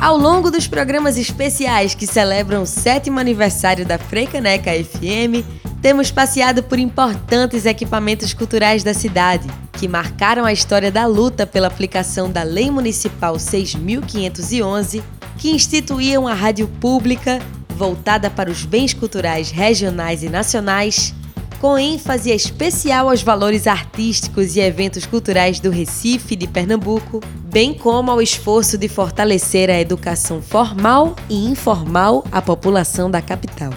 Ao longo dos programas especiais que celebram o sétimo aniversário da Freicaneca FM, temos passeado por importantes equipamentos culturais da cidade, que marcaram a história da luta pela aplicação da Lei Municipal 6.511, que instituía uma rádio pública voltada para os bens culturais regionais e nacionais, com ênfase especial aos valores artísticos e eventos culturais do Recife e de Pernambuco, bem como ao esforço de fortalecer a educação formal e informal à população da capital.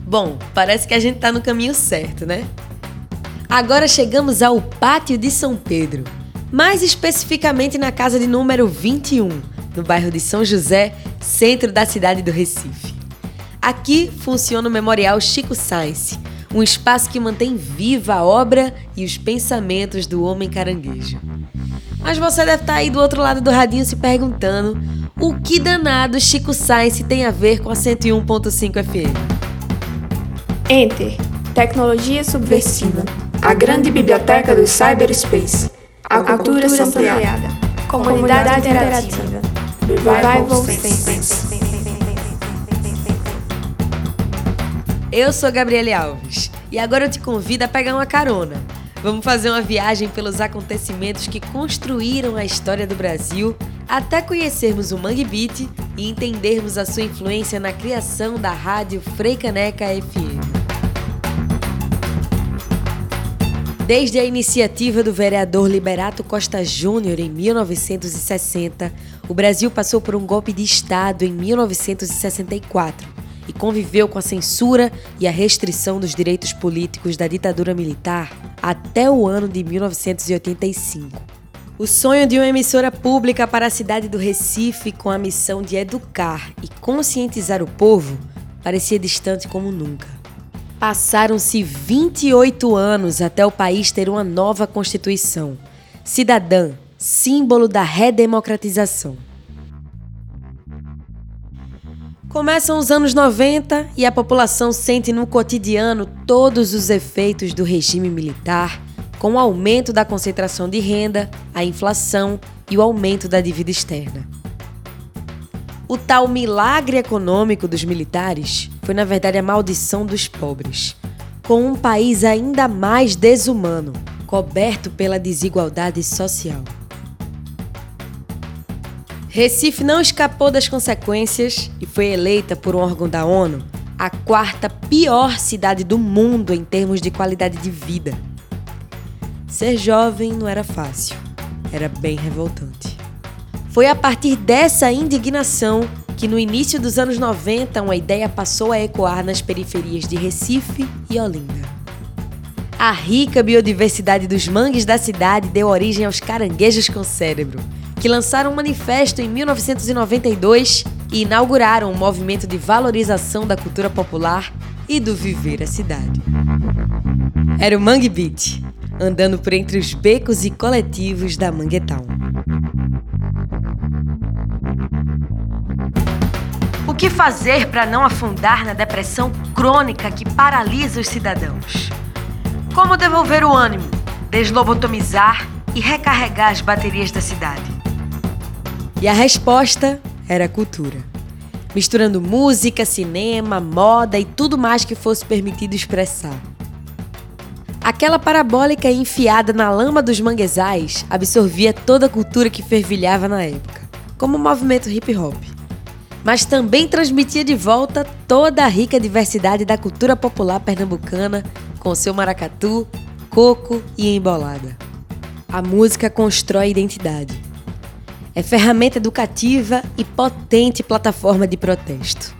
Bom, parece que a gente está no caminho certo, né? Agora chegamos ao Pátio de São Pedro, mais especificamente na casa de número 21, no bairro de São José, centro da cidade do Recife. Aqui funciona o Memorial Chico Sainz, um espaço que mantém viva a obra e os pensamentos do homem caranguejo. Mas você deve estar aí do outro lado do radinho se perguntando o que danado Chico Sainz tem a ver com a 101.5 FM. Enter. Tecnologia subversiva. A grande biblioteca do cyberspace. A cultura, a cultura ampliada. Comunidade, Comunidade interativa. Revival Sense. Eu sou Gabriele Alves e agora eu te convido a pegar uma carona. Vamos fazer uma viagem pelos acontecimentos que construíram a história do Brasil até conhecermos o Mangue Beat e entendermos a sua influência na criação da rádio Freicaneca FM. Desde a iniciativa do vereador Liberato Costa Júnior em 1960, o Brasil passou por um golpe de Estado em 1964 e conviveu com a censura e a restrição dos direitos políticos da ditadura militar até o ano de 1985. O sonho de uma emissora pública para a cidade do Recife com a missão de educar e conscientizar o povo parecia distante como nunca. Passaram-se 28 anos até o país ter uma nova Constituição, cidadã, símbolo da redemocratização. Começam os anos 90 e a população sente no cotidiano todos os efeitos do regime militar, com o aumento da concentração de renda, a inflação e o aumento da dívida externa. O tal milagre econômico dos militares foi, na verdade, a maldição dos pobres, com um país ainda mais desumano, coberto pela desigualdade social. Recife não escapou das consequências e foi eleita por um órgão da ONU a quarta pior cidade do mundo em termos de qualidade de vida. Ser jovem não era fácil, era bem revoltante. Foi a partir dessa indignação que no início dos anos 90 uma ideia passou a ecoar nas periferias de Recife e Olinda. A rica biodiversidade dos mangues da cidade deu origem aos caranguejos com cérebro, que lançaram um manifesto em 1992 e inauguraram um movimento de valorização da cultura popular e do viver a cidade. Era o Mangue Beat, andando por entre os becos e coletivos da Manguetown. O que fazer para não afundar na depressão crônica que paralisa os cidadãos? Como devolver o ânimo, deslobotomizar e recarregar as baterias da cidade? E a resposta era cultura. Misturando música, cinema, moda e tudo mais que fosse permitido expressar. Aquela parabólica enfiada na lama dos manguezais absorvia toda a cultura que fervilhava na época, como o movimento hip hop. Mas também transmitia de volta toda a rica diversidade da cultura popular pernambucana, com seu maracatu, coco e embolada. A música constrói identidade é ferramenta educativa e potente plataforma de protesto.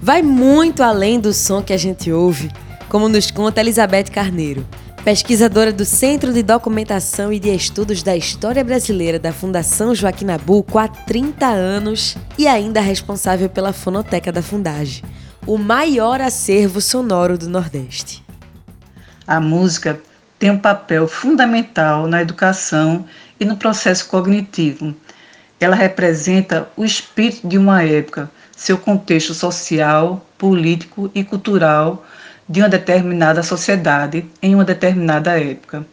Vai muito além do som que a gente ouve, como nos conta Elizabeth Carneiro, pesquisadora do Centro de Documentação e de Estudos da História Brasileira da Fundação Joaquim Nabuco há 30 anos e ainda responsável pela Fonoteca da Fundagem, o maior acervo sonoro do Nordeste. A música tem um papel fundamental na educação e no processo cognitivo, ela representa o espírito de uma época, seu contexto social, político e cultural, de uma determinada sociedade em uma determinada época.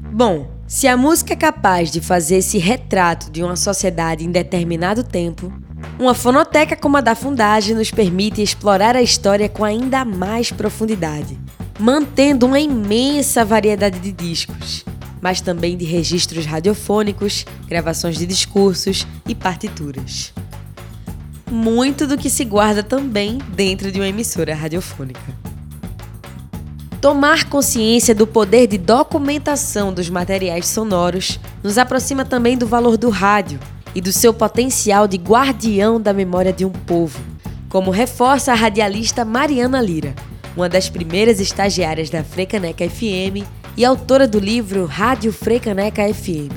Bom, se a música é capaz de fazer esse retrato de uma sociedade em determinado tempo, uma fonoteca como a da Fundagem nos permite explorar a história com ainda mais profundidade, mantendo uma imensa variedade de discos, mas também de registros radiofônicos, gravações de discursos e partituras. Muito do que se guarda também dentro de uma emissora radiofônica. Tomar consciência do poder de documentação dos materiais sonoros nos aproxima também do valor do rádio e do seu potencial de guardião da memória de um povo, como reforça a radialista Mariana Lira, uma das primeiras estagiárias da Frecaneca FM e autora do livro Rádio Frecaneca FM,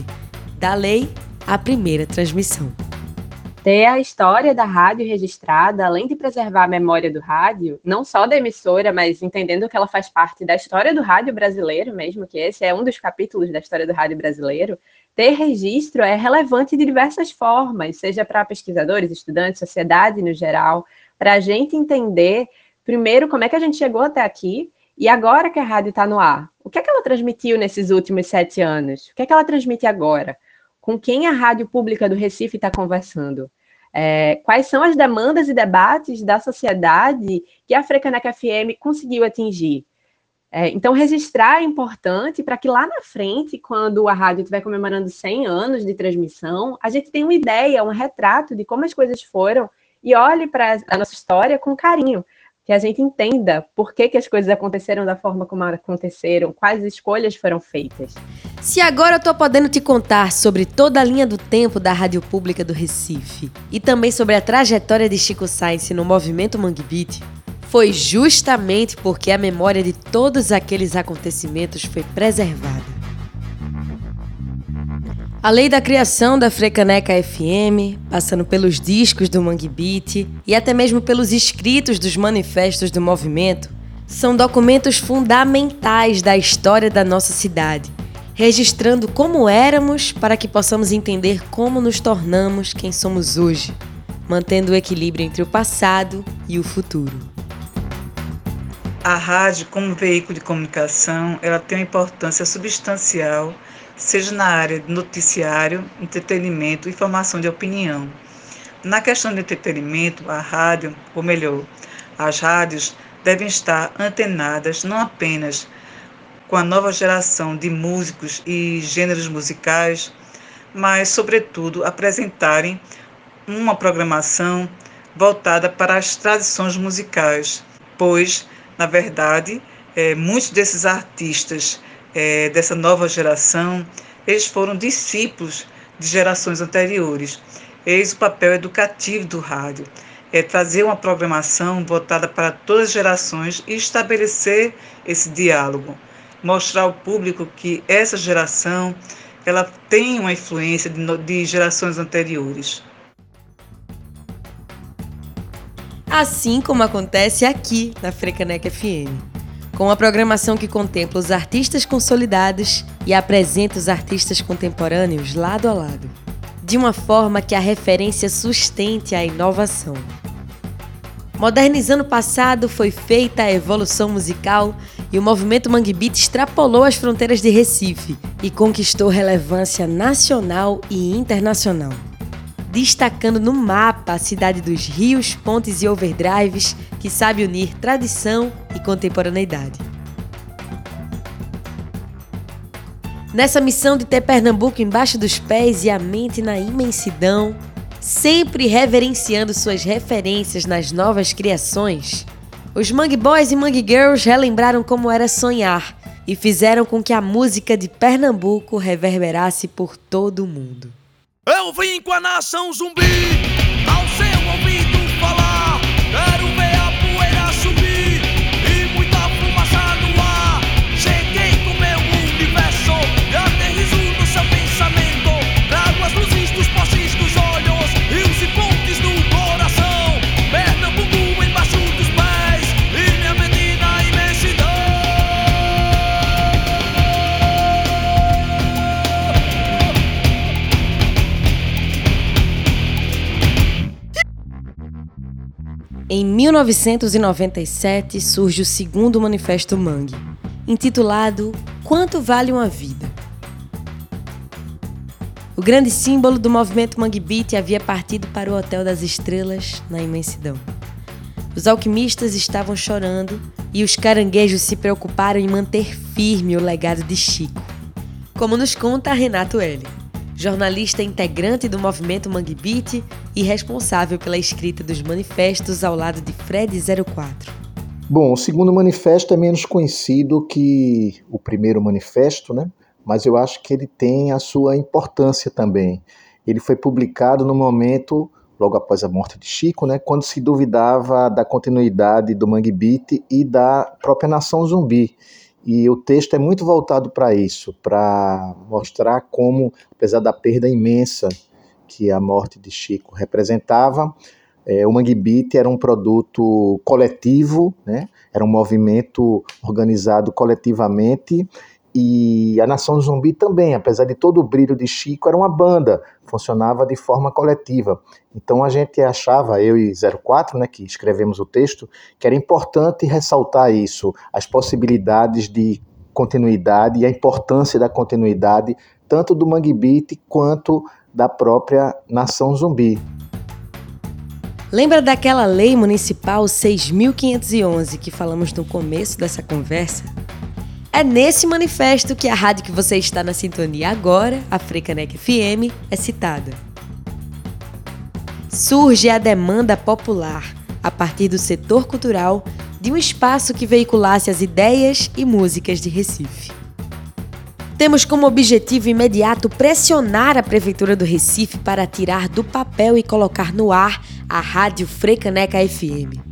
da lei à primeira transmissão. Ter a história da rádio registrada, além de preservar a memória do rádio, não só da emissora, mas entendendo que ela faz parte da história do rádio brasileiro mesmo, que esse é um dos capítulos da história do rádio brasileiro, ter registro é relevante de diversas formas, seja para pesquisadores, estudantes, sociedade no geral, para a gente entender, primeiro, como é que a gente chegou até aqui e agora que a rádio está no ar. O que é que ela transmitiu nesses últimos sete anos? O que é que ela transmite agora? Com quem a rádio pública do Recife está conversando? É, quais são as demandas e debates da sociedade que a Frecanec FM conseguiu atingir? É, então, registrar é importante para que lá na frente, quando a rádio estiver comemorando 100 anos de transmissão, a gente tenha uma ideia, um retrato de como as coisas foram e olhe para a nossa história com carinho, que a gente entenda por que, que as coisas aconteceram da forma como aconteceram, quais escolhas foram feitas. Se agora eu estou podendo te contar sobre toda a linha do tempo da Rádio Pública do Recife e também sobre a trajetória de Chico Sainz no movimento Mangue Beat, foi justamente porque a memória de todos aqueles acontecimentos foi preservada. A lei da criação da Frecaneca FM, passando pelos discos do Mangue Beat e até mesmo pelos escritos dos manifestos do movimento, são documentos fundamentais da história da nossa cidade, registrando como éramos para que possamos entender como nos tornamos quem somos hoje, mantendo o equilíbrio entre o passado e o futuro. A rádio, como veículo de comunicação, ela tem uma importância substancial, seja na área de noticiário, entretenimento e formação de opinião. Na questão de entretenimento, a rádio, ou melhor, as rádios devem estar antenadas não apenas com a nova geração de músicos e gêneros musicais, mas, sobretudo, apresentarem uma programação voltada para as tradições musicais, pois na verdade, é, muitos desses artistas é, dessa nova geração, eles foram discípulos de gerações anteriores. Eis o papel educativo do rádio, é trazer uma programação voltada para todas as gerações e estabelecer esse diálogo, mostrar ao público que essa geração ela tem uma influência de, de gerações anteriores. assim como acontece aqui na Frecanec FM. Com a programação que contempla os artistas consolidados e apresenta os artistas contemporâneos lado a lado, de uma forma que a referência sustente a inovação. Modernizando o passado, foi feita a evolução musical e o movimento Mangue Beat extrapolou as fronteiras de Recife e conquistou relevância nacional e internacional destacando no mapa a cidade dos rios, pontes e overdrives que sabe unir tradição e contemporaneidade. Nessa missão de ter Pernambuco embaixo dos pés e a mente na imensidão, sempre reverenciando suas referências nas novas criações, os Mangue Boys e Mangue Girls relembraram como era sonhar e fizeram com que a música de Pernambuco reverberasse por todo o mundo. Eu vim com a nação zumbi, ao seu ouvido 1997 surge o segundo Manifesto Mangue, intitulado Quanto Vale uma Vida? O grande símbolo do movimento Mangue Beat havia partido para o Hotel das Estrelas, na imensidão. Os alquimistas estavam chorando e os caranguejos se preocuparam em manter firme o legado de Chico. Como nos conta Renato L., jornalista integrante do movimento Mangue Beat e responsável pela escrita dos manifestos ao lado de Fred 04. Bom, o segundo manifesto é menos conhecido que o primeiro manifesto, né? mas eu acho que ele tem a sua importância também. Ele foi publicado no momento, logo após a morte de Chico, né, quando se duvidava da continuidade do Mangue Beat e da própria nação zumbi. E o texto é muito voltado para isso, para mostrar como, apesar da perda imensa que a morte de Chico representava, é, o Mangue Beat era um produto coletivo, né? era um movimento organizado coletivamente e a Nação Zumbi também, apesar de todo o brilho de Chico, era uma banda, funcionava de forma coletiva. Então a gente achava, eu e 04, né, que escrevemos o texto, que era importante ressaltar isso, as possibilidades de continuidade e a importância da continuidade, tanto do Mangue Beat quanto da própria Nação Zumbi. Lembra daquela lei municipal 6511 que falamos no começo dessa conversa? É nesse manifesto que a rádio que você está na sintonia agora, a Frecanec FM, é citada. Surge a demanda popular, a partir do setor cultural, de um espaço que veiculasse as ideias e músicas de Recife. Temos como objetivo imediato pressionar a Prefeitura do Recife para tirar do papel e colocar no ar a Rádio Frecaneca FM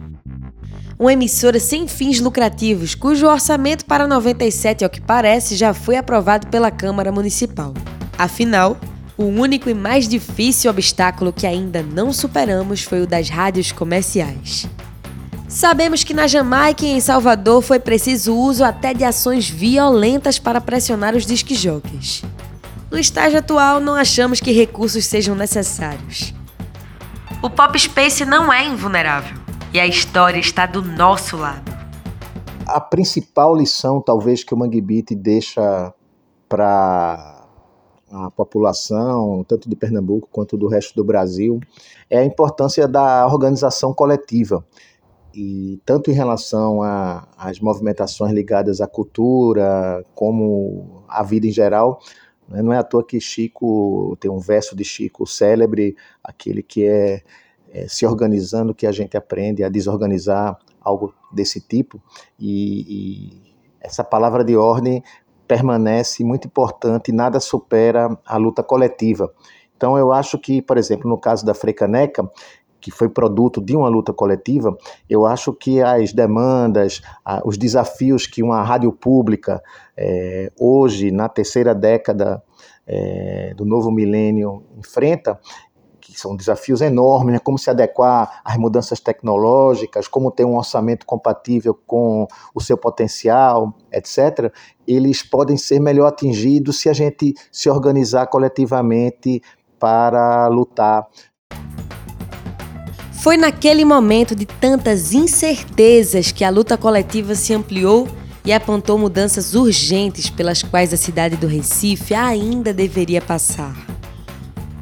uma emissora sem fins lucrativos, cujo orçamento para 97, ao que parece, já foi aprovado pela Câmara Municipal. Afinal, o único e mais difícil obstáculo que ainda não superamos foi o das rádios comerciais. Sabemos que na Jamaica e em Salvador foi preciso uso até de ações violentas para pressionar os disquejockeys. No estágio atual, não achamos que recursos sejam necessários. O Pop Space não é invulnerável e a história está do nosso lado. A principal lição, talvez, que o Mangue deixa para a população, tanto de Pernambuco quanto do resto do Brasil, é a importância da organização coletiva. E tanto em relação às movimentações ligadas à cultura, como à vida em geral, né, não é à toa que Chico tem um verso de Chico célebre, aquele que é é, se organizando que a gente aprende a desorganizar algo desse tipo e, e essa palavra de ordem permanece muito importante, nada supera a luta coletiva. Então eu acho que, por exemplo, no caso da Frecaneca, que foi produto de uma luta coletiva, eu acho que as demandas, os desafios que uma rádio pública, é, hoje, na terceira década é, do novo milênio, enfrenta, que são desafios enormes, né? como se adequar às mudanças tecnológicas, como ter um orçamento compatível com o seu potencial, etc., eles podem ser melhor atingidos se a gente se organizar coletivamente para lutar. Foi naquele momento de tantas incertezas que a luta coletiva se ampliou e apontou mudanças urgentes pelas quais a cidade do Recife ainda deveria passar.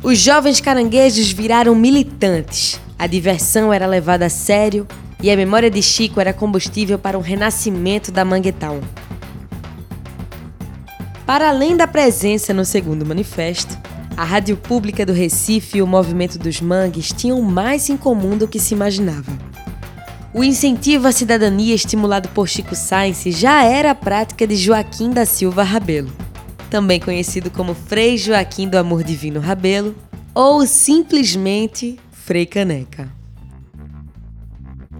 Os jovens caranguejos viraram militantes. A diversão era levada a sério e a memória de Chico era combustível para um renascimento da Manguetown. Para além da presença no segundo manifesto, a Rádio Pública do Recife e o Movimento dos Mangues tinham mais em comum do que se imaginava. O incentivo à cidadania estimulado por Chico Sainz já era a prática de Joaquim da Silva Rabelo também conhecido como Frei Joaquim do Amor Divino Rabelo, ou simplesmente Frei Caneca.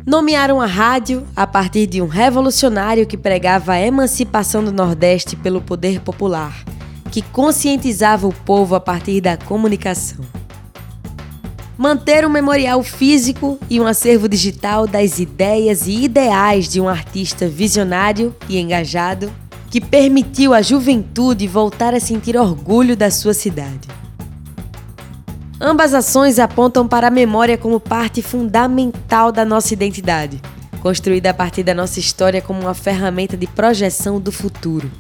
Nomearam a rádio a partir de um revolucionário que pregava a emancipação do Nordeste pelo poder popular, que conscientizava o povo a partir da comunicação. Manter um memorial físico e um acervo digital das ideias e ideais de um artista visionário e engajado que permitiu à juventude voltar a sentir orgulho da sua cidade. Ambas ações apontam para a memória como parte fundamental da nossa identidade, construída a partir da nossa história como uma ferramenta de projeção do futuro.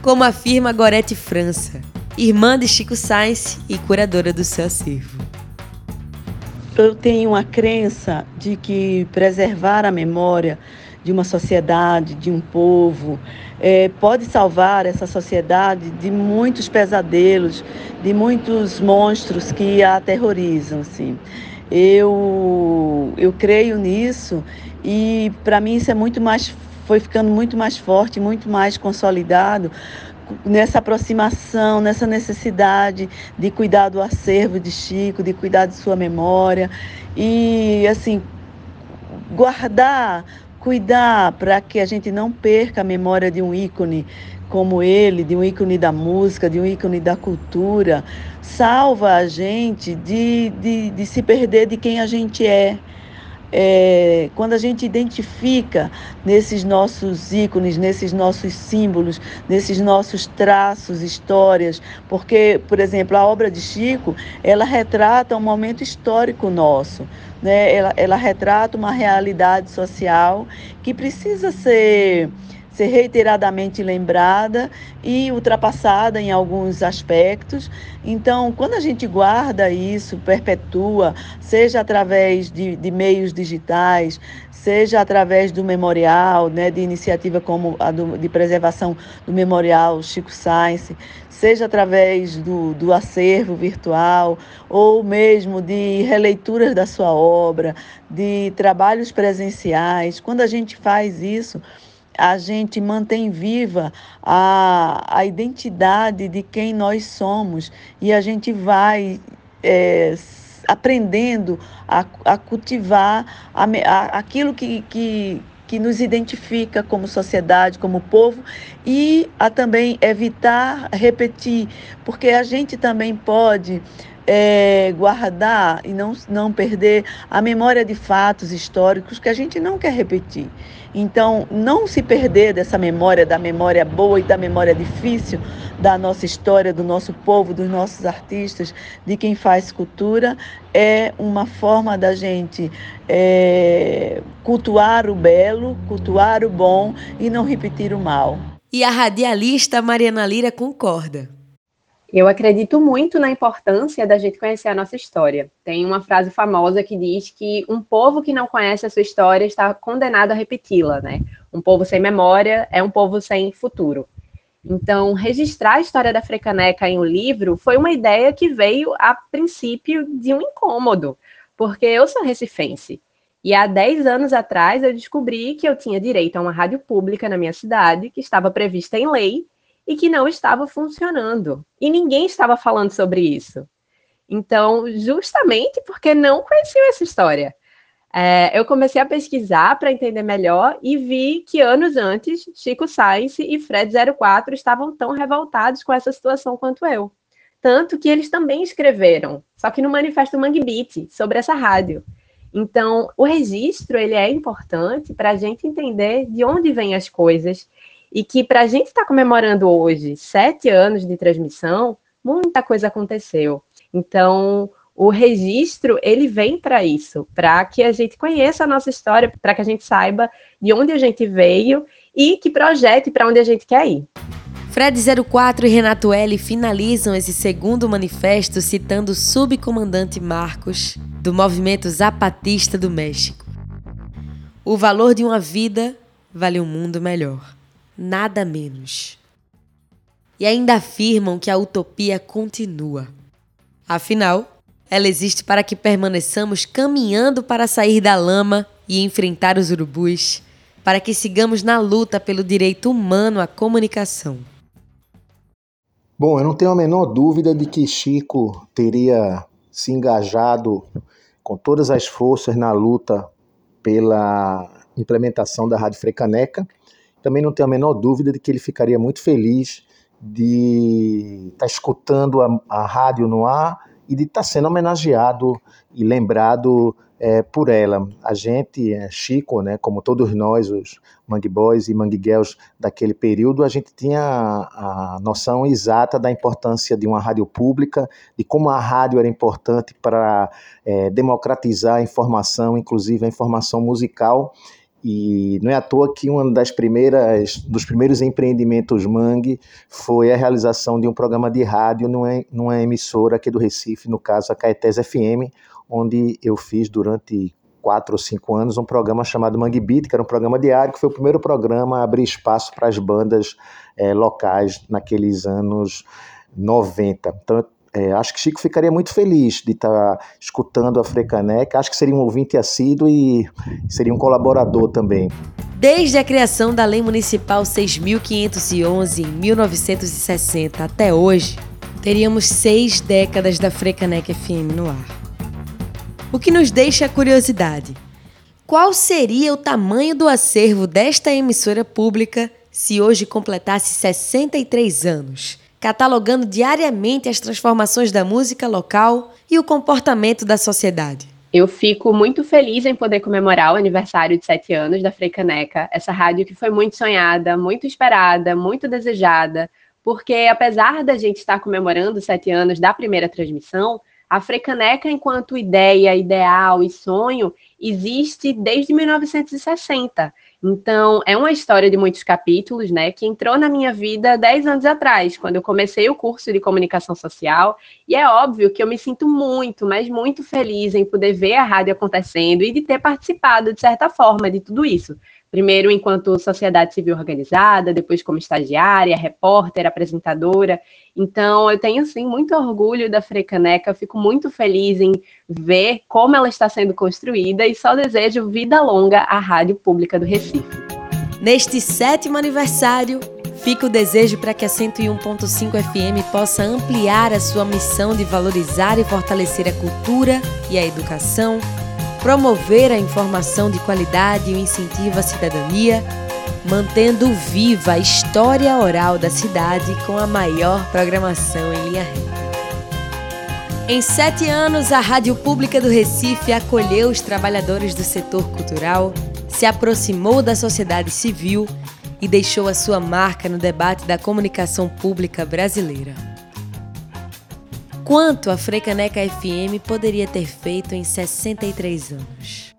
Como afirma Gorete França, irmã de Chico Sainz e curadora do seu acervo. Eu tenho uma crença de que preservar a memória de uma sociedade, de um povo, é, pode salvar essa sociedade de muitos pesadelos, de muitos monstros que a aterrorizam. Assim. Eu, eu creio nisso e para mim isso é muito mais foi ficando muito mais forte, muito mais consolidado nessa aproximação, nessa necessidade de cuidar do acervo de Chico, de cuidar de sua memória e assim guardar, cuidar para que a gente não perca a memória de um ícone como ele, de um ícone da música, de um ícone da cultura, salva a gente de, de, de se perder de quem a gente é. É, quando a gente identifica nesses nossos ícones, nesses nossos símbolos, nesses nossos traços, histórias, porque, por exemplo, a obra de Chico, ela retrata um momento histórico nosso, né? ela, ela retrata uma realidade social que precisa ser ser reiteradamente lembrada e ultrapassada em alguns aspectos. Então, quando a gente guarda isso, perpetua, seja através de, de meios digitais, seja através do memorial, né, de iniciativa como a do, de preservação do memorial Chico Sainz, seja através do, do acervo virtual, ou mesmo de releituras da sua obra, de trabalhos presenciais. Quando a gente faz isso, a gente mantém viva a, a identidade de quem nós somos. E a gente vai é, aprendendo a, a cultivar a, a, aquilo que, que, que nos identifica como sociedade, como povo, e a também evitar repetir, porque a gente também pode é, guardar e não, não perder a memória de fatos históricos que a gente não quer repetir. Então, não se perder dessa memória, da memória boa e da memória difícil da nossa história, do nosso povo, dos nossos artistas, de quem faz cultura, é uma forma da gente é, cultuar o belo, cultuar o bom e não repetir o mal. E a radialista Mariana Lira concorda. Eu acredito muito na importância da gente conhecer a nossa história. Tem uma frase famosa que diz que um povo que não conhece a sua história está condenado a repeti-la, né? Um povo sem memória é um povo sem futuro. Então, registrar a história da Frecaneca em um livro foi uma ideia que veio a princípio de um incômodo, porque eu sou recifense. E há 10 anos atrás eu descobri que eu tinha direito a uma rádio pública na minha cidade, que estava prevista em lei e que não estava funcionando. E ninguém estava falando sobre isso. Então, justamente porque não conheciam essa história. É, eu comecei a pesquisar para entender melhor e vi que anos antes, Chico Sainz e Fred 04 estavam tão revoltados com essa situação quanto eu. Tanto que eles também escreveram, só que no Manifesto Mangue Beat, sobre essa rádio. Então, o registro ele é importante para a gente entender de onde vêm as coisas e que para a gente estar tá comemorando hoje sete anos de transmissão, muita coisa aconteceu. Então, o registro ele vem para isso, para que a gente conheça a nossa história, para que a gente saiba de onde a gente veio e que projete para onde a gente quer ir. Fred 04 e Renato L finalizam esse segundo manifesto citando o subcomandante Marcos do movimento Zapatista do México. O valor de uma vida vale um mundo melhor nada menos. E ainda afirmam que a utopia continua. Afinal, ela existe para que permaneçamos caminhando para sair da lama e enfrentar os urubus, para que sigamos na luta pelo direito humano à comunicação. Bom, eu não tenho a menor dúvida de que Chico teria se engajado com todas as forças na luta pela implementação da Rádio Frecaneca também não tenho a menor dúvida de que ele ficaria muito feliz de estar tá escutando a, a rádio no ar e de estar tá sendo homenageado e lembrado é, por ela. A gente, é, Chico, né, como todos nós, os Mangue Boys e Mangue Girls daquele período, a gente tinha a, noção exata da importância de uma rádio pública, de como a rádio era importante para é, democratizar a informação, inclusive a informação musical. E não é à toa que uma das primeiras, dos primeiros empreendimentos Mangue foi a realização de um programa de rádio numa, numa emissora aqui do Recife, no caso a Caetés FM, onde eu fiz durante quatro ou cinco anos um programa chamado Mangue Beat, que era um programa diário, que foi o primeiro programa a abrir espaço para as bandas é, locais naqueles anos 90. Então, é, acho que Chico ficaria muito feliz de estar tá escutando a Frecaneca. Acho que seria um ouvinte assíduo e seria um colaborador também. Desde a criação da Lei Municipal 6.511 em 1960 até hoje, teríamos seis décadas da Frecaneca FM no ar. O que nos deixa a curiosidade: qual seria o tamanho do acervo desta emissora pública se hoje completasse 63 anos, catalogando diariamente as transformações da música local e o comportamento da sociedade? Eu fico muito feliz em poder comemorar o aniversário de sete anos da Freicaneca, essa rádio que foi muito sonhada, muito esperada, muito desejada, porque apesar da gente estar comemorando sete anos da primeira transmissão, a Frecaneca, enquanto ideia, ideal e sonho, existe desde 1960. Então, é uma história de muitos capítulos, né, que entrou na minha vida 10 anos atrás, quando eu comecei o curso de comunicação social, e é óbvio que eu me sinto muito, mas muito feliz em poder ver a rádio acontecendo e de ter participado, de certa forma, de tudo isso primeiro enquanto sociedade civil organizada, depois como estagiária, repórter, apresentadora. Então, eu tenho, sim, muito orgulho da Frecaneca, fico muito feliz em ver como ela está sendo construída e só desejo vida longa à Rádio Pública do Recife. Neste sétimo aniversário, fica o desejo para que a 101.5 FM possa ampliar a sua missão de valorizar e fortalecer a cultura e a educação promover a informação de qualidade e o incentivo à cidadania, mantendo viva a história oral da cidade com a maior programação em linha reta. Em sete anos, a Rádio Pública do Recife acolheu os trabalhadores do setor cultural, se aproximou da sociedade civil e deixou a sua marca no debate da comunicação pública brasileira quanto a Frecaneca FM poderia ter feito em 63 anos.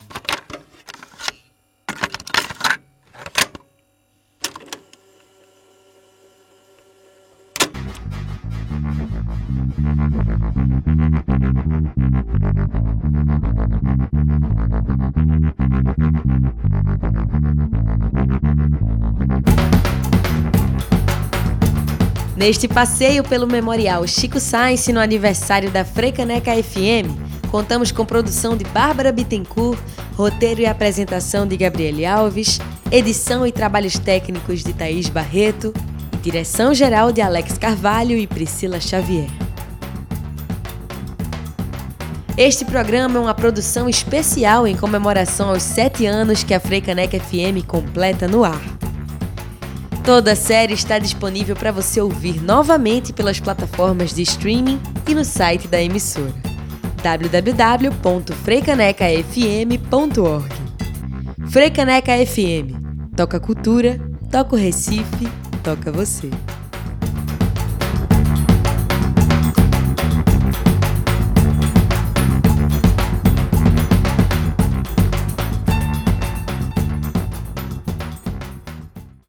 Neste passeio pelo Memorial Chico Sainz no aniversário da Frecaneca FM, contamos com produção de Bárbara Bittencourt, roteiro e apresentação de Gabriele Alves, edição e trabalhos técnicos de Thaís Barreto e direção geral de Alex Carvalho e Priscila Xavier. Este programa é uma produção especial em comemoração aos sete anos que a Freicaneca FM completa no ar. Toda a série está disponível para você ouvir novamente pelas plataformas de streaming e no site da emissora www.freicanecafm.org. Freicaneca FM. Toca cultura, toca o Recife, toca você.